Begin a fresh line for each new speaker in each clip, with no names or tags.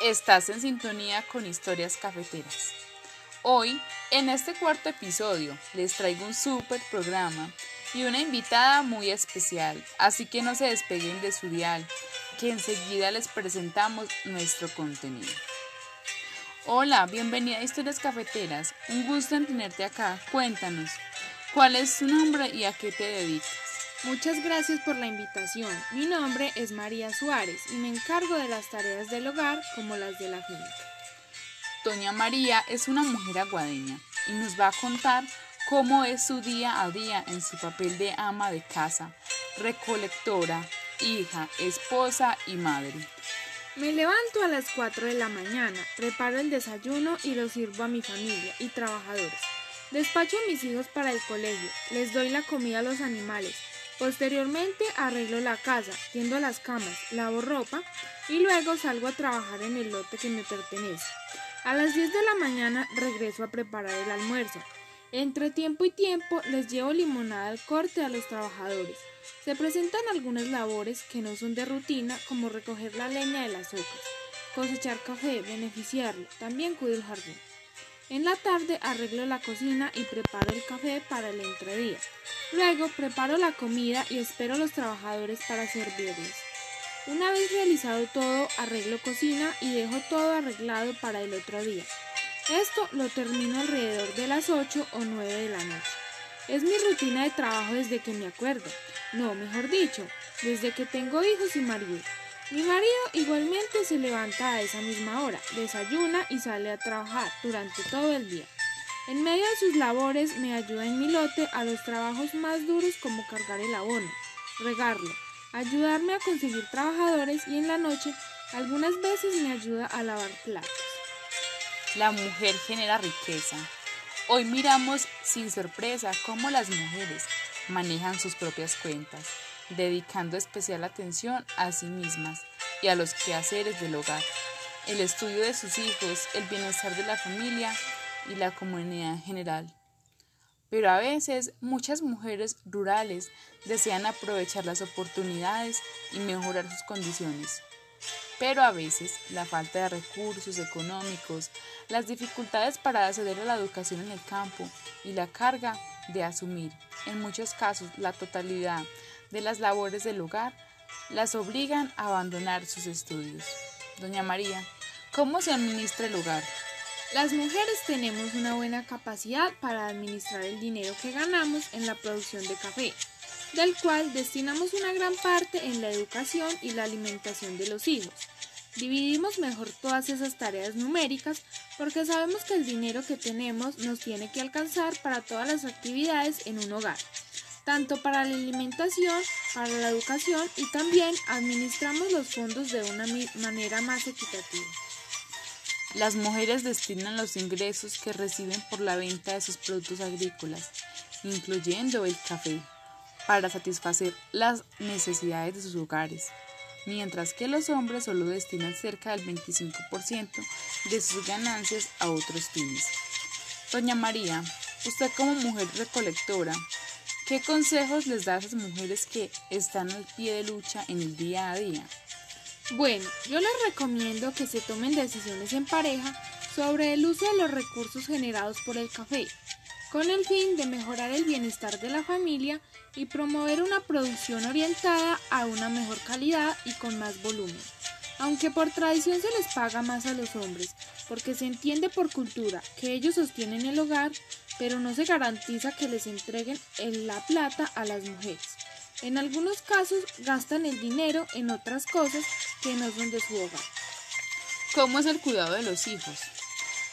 Estás en sintonía con historias cafeteras. Hoy, en este cuarto episodio, les traigo un súper programa y una invitada muy especial, así que no se despeguen de su dial, que enseguida les presentamos nuestro contenido. Hola, bienvenida a Historias Cafeteras, un gusto en tenerte acá. Cuéntanos, ¿cuál es tu nombre y a qué te dedicas?
Muchas gracias por la invitación. Mi nombre es María Suárez y me encargo de las tareas del hogar como las de la finca.
Doña María es una mujer aguadeña y nos va a contar cómo es su día a día en su papel de ama de casa, recolectora, hija, esposa y madre.
Me levanto a las 4 de la mañana, preparo el desayuno y lo sirvo a mi familia y trabajadores. Despacho a mis hijos para el colegio, les doy la comida a los animales, Posteriormente arreglo la casa, tiendo las camas, lavo ropa y luego salgo a trabajar en el lote que me pertenece. A las 10 de la mañana regreso a preparar el almuerzo. Entre tiempo y tiempo les llevo limonada al corte a los trabajadores. Se presentan algunas labores que no son de rutina como recoger la leña de las hojas, cosechar café, beneficiarlo, también cuido el jardín. En la tarde arreglo la cocina y preparo el café para el entredía. Luego preparo la comida y espero a los trabajadores para servirles. Una vez realizado todo, arreglo cocina y dejo todo arreglado para el otro día. Esto lo termino alrededor de las 8 o 9 de la noche. Es mi rutina de trabajo desde que me acuerdo. No, mejor dicho, desde que tengo hijos y marido. Mi marido igualmente se levanta a esa misma hora, desayuna y sale a trabajar durante todo el día. En medio de sus labores me ayuda en mi lote a los trabajos más duros como cargar el abono, regarlo, ayudarme a conseguir trabajadores y en la noche algunas veces me ayuda a lavar platos.
La mujer genera riqueza. Hoy miramos sin sorpresa cómo las mujeres manejan sus propias cuentas dedicando especial atención a sí mismas y a los quehaceres del hogar, el estudio de sus hijos, el bienestar de la familia y la comunidad en general. Pero a veces muchas mujeres rurales desean aprovechar las oportunidades y mejorar sus condiciones. Pero a veces la falta de recursos económicos, las dificultades para acceder a la educación en el campo y la carga de asumir, en muchos casos, la totalidad de las labores del hogar las obligan a abandonar sus estudios. Doña María, ¿cómo se administra el hogar?
Las mujeres tenemos una buena capacidad para administrar el dinero que ganamos en la producción de café, del cual destinamos una gran parte en la educación y la alimentación de los hijos. Dividimos mejor todas esas tareas numéricas porque sabemos que el dinero que tenemos nos tiene que alcanzar para todas las actividades en un hogar tanto para la alimentación, para la educación y también administramos los fondos de una manera más equitativa.
Las mujeres destinan los ingresos que reciben por la venta de sus productos agrícolas, incluyendo el café, para satisfacer las necesidades de sus hogares, mientras que los hombres solo destinan cerca del 25% de sus ganancias a otros fines. Doña María, usted como mujer recolectora, ¿Qué consejos les da a esas mujeres que están al pie de lucha en el día a día?
Bueno, yo les recomiendo que se tomen decisiones en pareja sobre el uso de los recursos generados por el café, con el fin de mejorar el bienestar de la familia y promover una producción orientada a una mejor calidad y con más volumen. Aunque por tradición se les paga más a los hombres, porque se entiende por cultura que ellos sostienen el hogar, pero no se garantiza que les entreguen la plata a las mujeres. En algunos casos gastan el dinero en otras cosas que no son de su hogar.
¿Cómo es el cuidado de los hijos?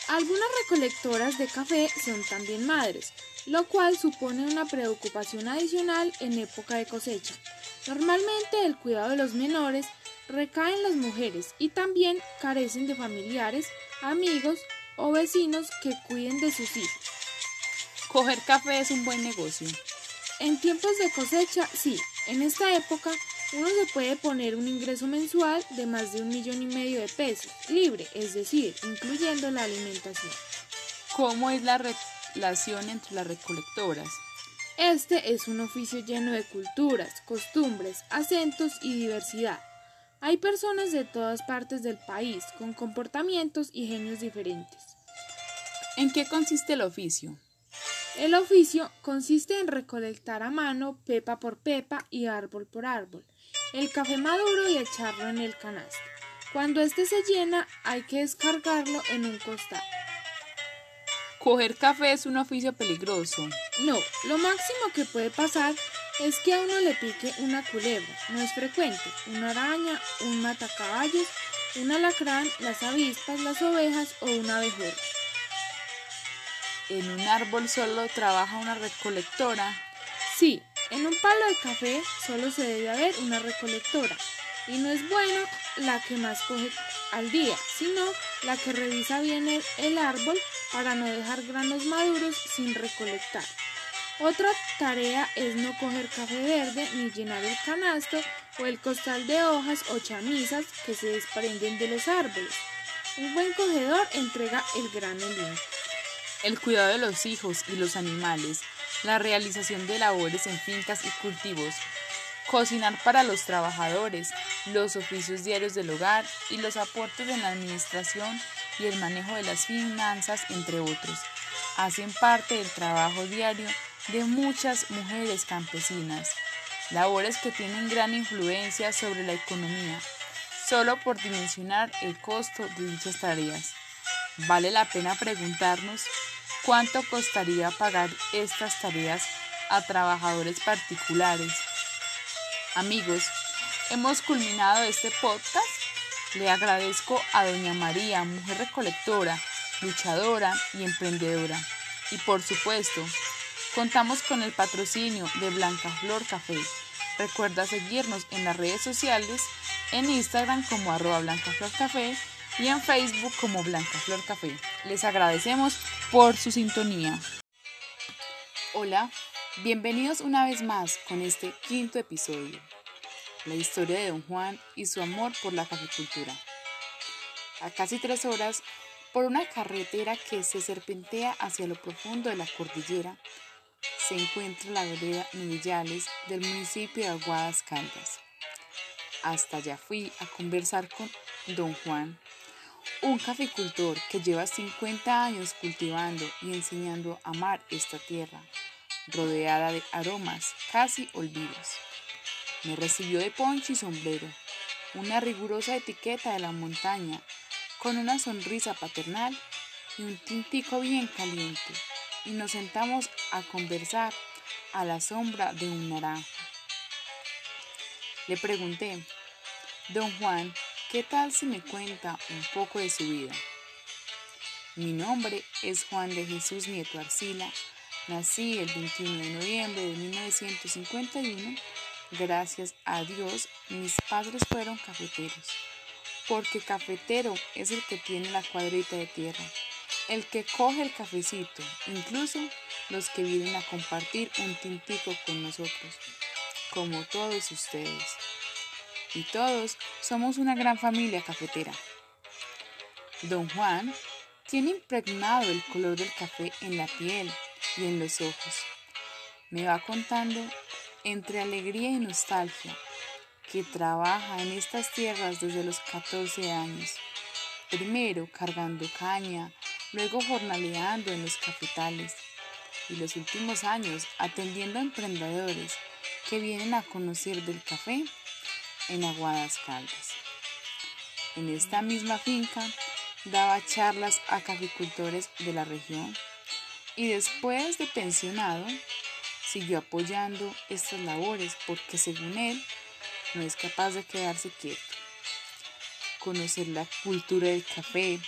Algunas recolectoras de café son también madres, lo cual supone una preocupación adicional en época de cosecha. Normalmente el cuidado de los menores recae en las mujeres y también carecen de familiares, amigos o vecinos que cuiden de sus hijos.
Coger café es un buen negocio.
En tiempos de cosecha, sí. En esta época, uno se puede poner un ingreso mensual de más de un millón y medio de pesos, libre, es decir, incluyendo la alimentación.
¿Cómo es la relación entre las recolectoras?
Este es un oficio lleno de culturas, costumbres, acentos y diversidad. Hay personas de todas partes del país con comportamientos y genios diferentes.
¿En qué consiste el oficio?
El oficio consiste en recolectar a mano, pepa por pepa y árbol por árbol, el café maduro y echarlo en el canasto. Cuando éste se llena hay que descargarlo en un costal.
¿Coger café es un oficio peligroso?
No, lo máximo que puede pasar es que a uno le pique una culebra, no es frecuente, una araña, un matacaballos, un alacrán, las avispas, las ovejas o una abejorra.
¿En un árbol solo trabaja una recolectora?
Sí, en un palo de café solo se debe haber una recolectora y no es bueno la que más coge al día, sino la que revisa bien el, el árbol para no dejar granos maduros sin recolectar. Otra tarea es no coger café verde ni llenar el canasto o el costal de hojas o chamisas que se desprenden de los árboles. Un buen cogedor entrega el grano limpio.
El cuidado de los hijos y los animales, la realización de labores en fincas y cultivos, cocinar para los trabajadores, los oficios diarios del hogar y los aportes en la administración y el manejo de las finanzas, entre otros, hacen parte del trabajo diario de muchas mujeres campesinas, labores que tienen gran influencia sobre la economía, solo por dimensionar el costo de dichas tareas. Vale la pena preguntarnos cuánto costaría pagar estas tareas a trabajadores particulares. Amigos, hemos culminado este podcast. Le agradezco a Doña María, mujer recolectora, luchadora y emprendedora. Y por supuesto, Contamos con el patrocinio de Blanca Flor Café. Recuerda seguirnos en las redes sociales, en Instagram como arroba Blanca Flor Café y en Facebook como Blanca Flor Café. Les agradecemos por su sintonía. Hola, bienvenidos una vez más con este quinto episodio, la historia de Don Juan y su amor por la caficultura. A casi tres horas, por una carretera que se serpentea hacia lo profundo de la cordillera, se encuentra la vereda Novillales del municipio de Aguadas Caldas. Hasta allá fui a conversar con don Juan, un caficultor que lleva 50 años cultivando y enseñando a amar esta tierra, rodeada de aromas casi olvidos. Me recibió de poncho y sombrero, una rigurosa etiqueta de la montaña, con una sonrisa paternal y un tintico bien caliente y nos sentamos a conversar a la sombra de un naranjo. Le pregunté, don Juan, ¿qué tal si me cuenta un poco de su vida? Mi nombre es Juan de Jesús Nieto Arcila. Nací el 21 de noviembre de 1951. Gracias a Dios, mis padres fueron cafeteros, porque cafetero es el que tiene la cuadrita de tierra el que coge el cafecito, incluso los que vienen a compartir un tintico con nosotros, como todos ustedes. Y todos somos una gran familia cafetera. Don Juan tiene impregnado el color del café en la piel y en los ojos. Me va contando entre alegría y nostalgia que trabaja en estas tierras desde los 14 años, primero cargando caña, luego jornaleando en los capitales y los últimos años atendiendo a emprendedores que vienen a conocer del café en Aguadas Caldas. En esta misma finca daba charlas a caficultores de la región y después de pensionado siguió apoyando estas labores porque según él no es capaz de quedarse quieto. Conocer la cultura del café,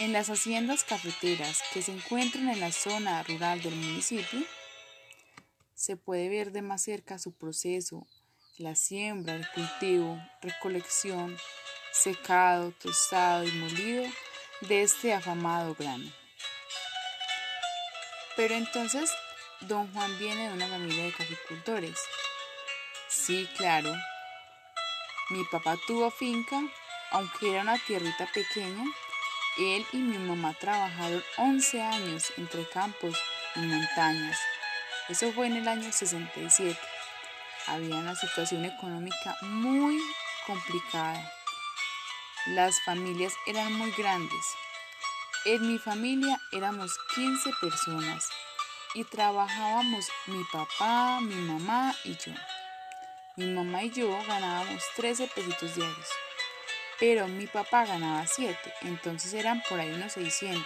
en las haciendas cafeteras que se encuentran en la zona rural del municipio, se puede ver de más cerca su proceso, la siembra, el cultivo, recolección, secado, tostado y molido de este afamado grano. Pero entonces, don Juan viene de una familia de caficultores. Sí, claro. Mi papá tuvo finca, aunque era una tierrita pequeña, él y mi mamá trabajaron 11 años entre campos y montañas. Eso fue en el año 67. Había una situación económica muy complicada. Las familias eran muy grandes. En mi familia éramos 15 personas y trabajábamos mi papá, mi mamá y yo. Mi mamá y yo ganábamos 13 pesitos diarios, pero mi papá ganaba 7, entonces eran por ahí unos 600.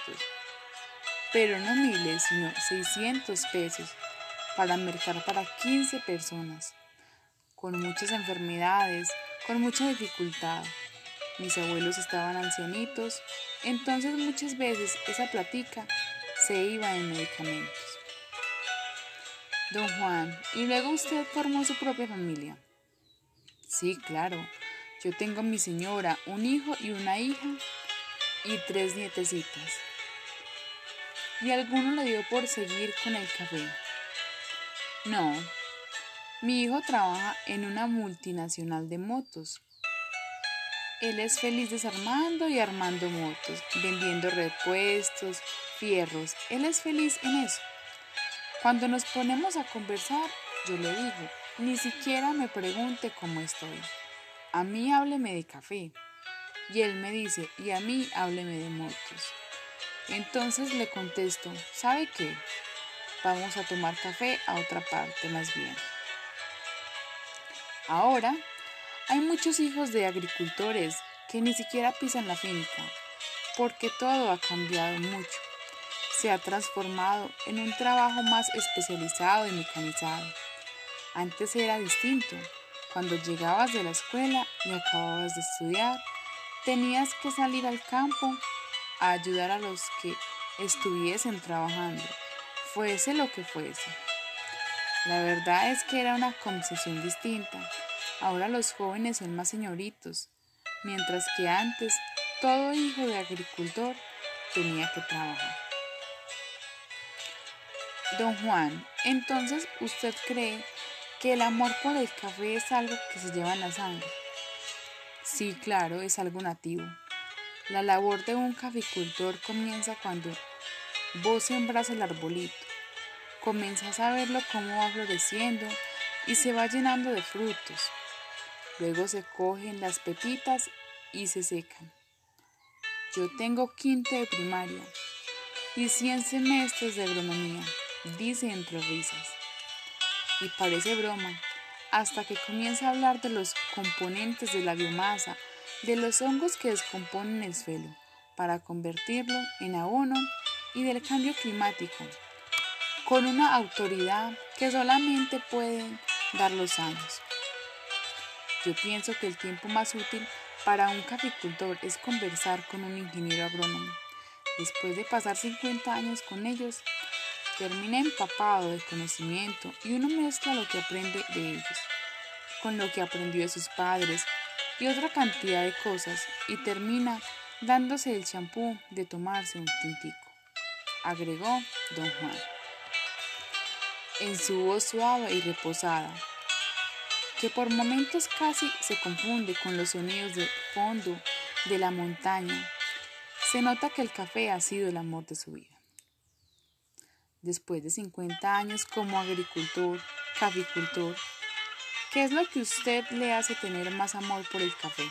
Pero no miles, sino 600 pesos para mercar para 15 personas, con muchas enfermedades, con mucha dificultad. Mis abuelos estaban ancianitos, entonces muchas veces esa platica se iba en medicamentos. Don Juan, ¿y luego usted formó su propia familia? Sí, claro. Yo tengo mi señora, un hijo y una hija y tres nietecitas. ¿Y alguno le dio por seguir con el café? No. Mi hijo trabaja en una multinacional de motos. Él es feliz desarmando y armando motos, vendiendo repuestos, fierros. Él es feliz en eso. Cuando nos ponemos a conversar, yo le digo, ni siquiera me pregunte cómo estoy. A mí hábleme de café. Y él me dice, y a mí hábleme de motos. Entonces le contesto, ¿sabe qué? Vamos a tomar café a otra parte más bien. Ahora, hay muchos hijos de agricultores que ni siquiera pisan la finca, porque todo ha cambiado mucho se ha transformado en un trabajo más especializado y mecanizado. Antes era distinto. Cuando llegabas de la escuela y acababas de estudiar, tenías que salir al campo a ayudar a los que estuviesen trabajando, fuese lo que fuese. La verdad es que era una concepción distinta. Ahora los jóvenes son más señoritos, mientras que antes todo hijo de agricultor tenía que trabajar. Don Juan, entonces usted cree que el amor por el café es algo que se lleva en la sangre. Sí, claro, es algo nativo. La labor de un caficultor comienza cuando vos sembras el arbolito, comienzas a verlo cómo va floreciendo y se va llenando de frutos. Luego se cogen las pepitas y se secan. Yo tengo quinto de primaria y 100 semestres de agronomía dice entre risas. Y parece broma, hasta que comienza a hablar de los componentes de la biomasa, de los hongos que descomponen el suelo para convertirlo en abono y del cambio climático, con una autoridad que solamente pueden dar los años. Yo pienso que el tiempo más útil para un caficultor es conversar con un ingeniero agrónomo. Después de pasar 50 años con ellos, termina empapado de conocimiento y uno mezcla lo que aprende de ellos con lo que aprendió de sus padres y otra cantidad de cosas y termina dándose el champú de tomarse un tintico, agregó don Juan. En su voz suave y reposada, que por momentos casi se confunde con los sonidos de fondo de la montaña, se nota que el café ha sido el amor de su vida después de 50 años como agricultor, caficultor, ¿qué es lo que usted le hace tener más amor por el café?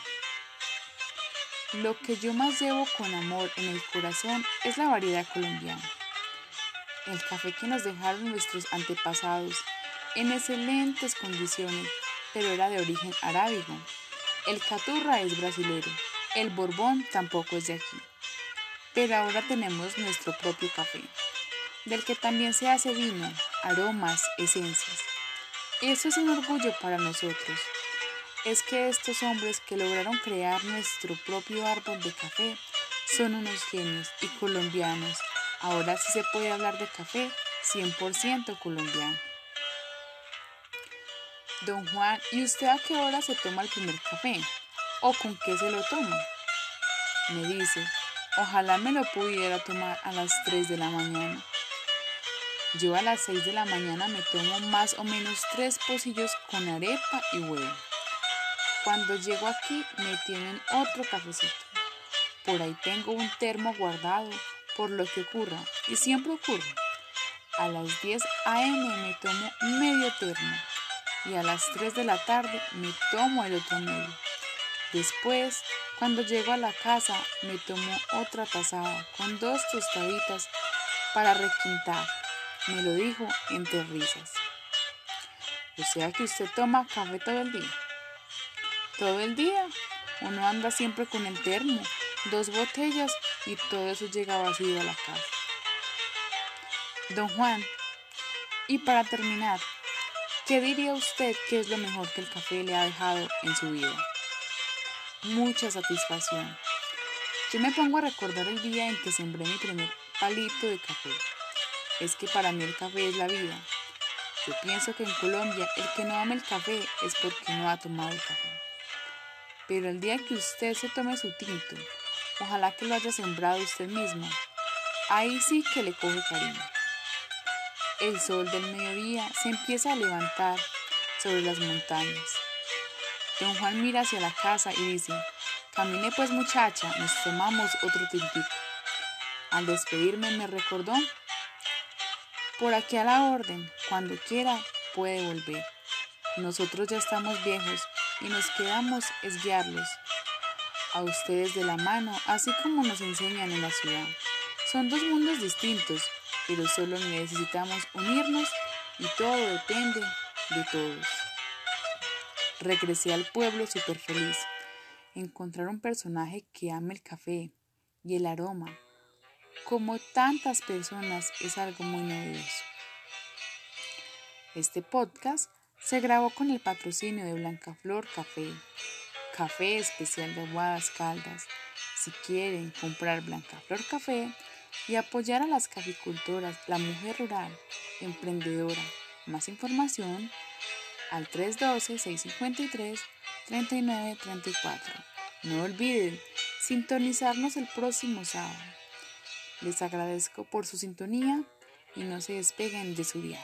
Lo que yo más llevo con amor en el corazón es la variedad colombiana. El café que nos dejaron nuestros antepasados en excelentes condiciones, pero era de origen arábigo. El caturra es brasilero, el borbón tampoco es de aquí. Pero ahora tenemos nuestro propio café del que también se hace vino, aromas, esencias. Eso es un orgullo para nosotros. Es que estos hombres que lograron crear nuestro propio árbol de café son unos genios y colombianos. Ahora sí se puede hablar de café 100% colombiano. Don Juan, ¿y usted a qué hora se toma el primer café? ¿O con qué se lo toma? Me dice, ojalá me lo pudiera tomar a las 3 de la mañana. Yo a las 6 de la mañana me tomo más o menos tres pocillos con arepa y huevo. Cuando llego aquí me tienen otro cafecito. Por ahí tengo un termo guardado por lo que ocurra y siempre ocurre. A las 10 a.m. me tomo medio termo y a las 3 de la tarde me tomo el otro medio. Después, cuando llego a la casa, me tomo otra tazada con dos tostaditas para requintar. Me lo dijo entre risas. O sea que usted toma café todo el día. Todo el día. Uno anda siempre con el termo, dos botellas y todo eso llega vacío a la casa. Don Juan, y para terminar, ¿qué diría usted que es lo mejor que el café le ha dejado en su vida? Mucha satisfacción. Yo me pongo a recordar el día en que sembré mi primer palito de café. Es que para mí el café es la vida. Yo pienso que en Colombia el que no ama el café es porque no ha tomado el café. Pero el día que usted se tome su tinto, ojalá que lo haya sembrado usted mismo, ahí sí que le coge cariño. El sol del mediodía se empieza a levantar sobre las montañas. Don Juan mira hacia la casa y dice, camine pues muchacha, nos tomamos otro tintito. Al despedirme me recordó, por aquí a la orden, cuando quiera puede volver. Nosotros ya estamos viejos y nos quedamos es guiarlos a ustedes de la mano, así como nos enseñan en la ciudad. Son dos mundos distintos, pero solo necesitamos unirnos y todo depende de todos. Regresé al pueblo súper feliz. Encontrar un personaje que ame el café y el aroma, como tantas personas, es algo muy novedoso. Este podcast se grabó con el patrocinio de Blancaflor Café, café especial de Aguadas Caldas. Si quieren comprar Blancaflor Café, y apoyar a las caficultoras, la mujer rural, emprendedora. Más información al 312-653-3934. No olviden sintonizarnos el próximo sábado. Les agradezco por su sintonía y no se despeguen de su día.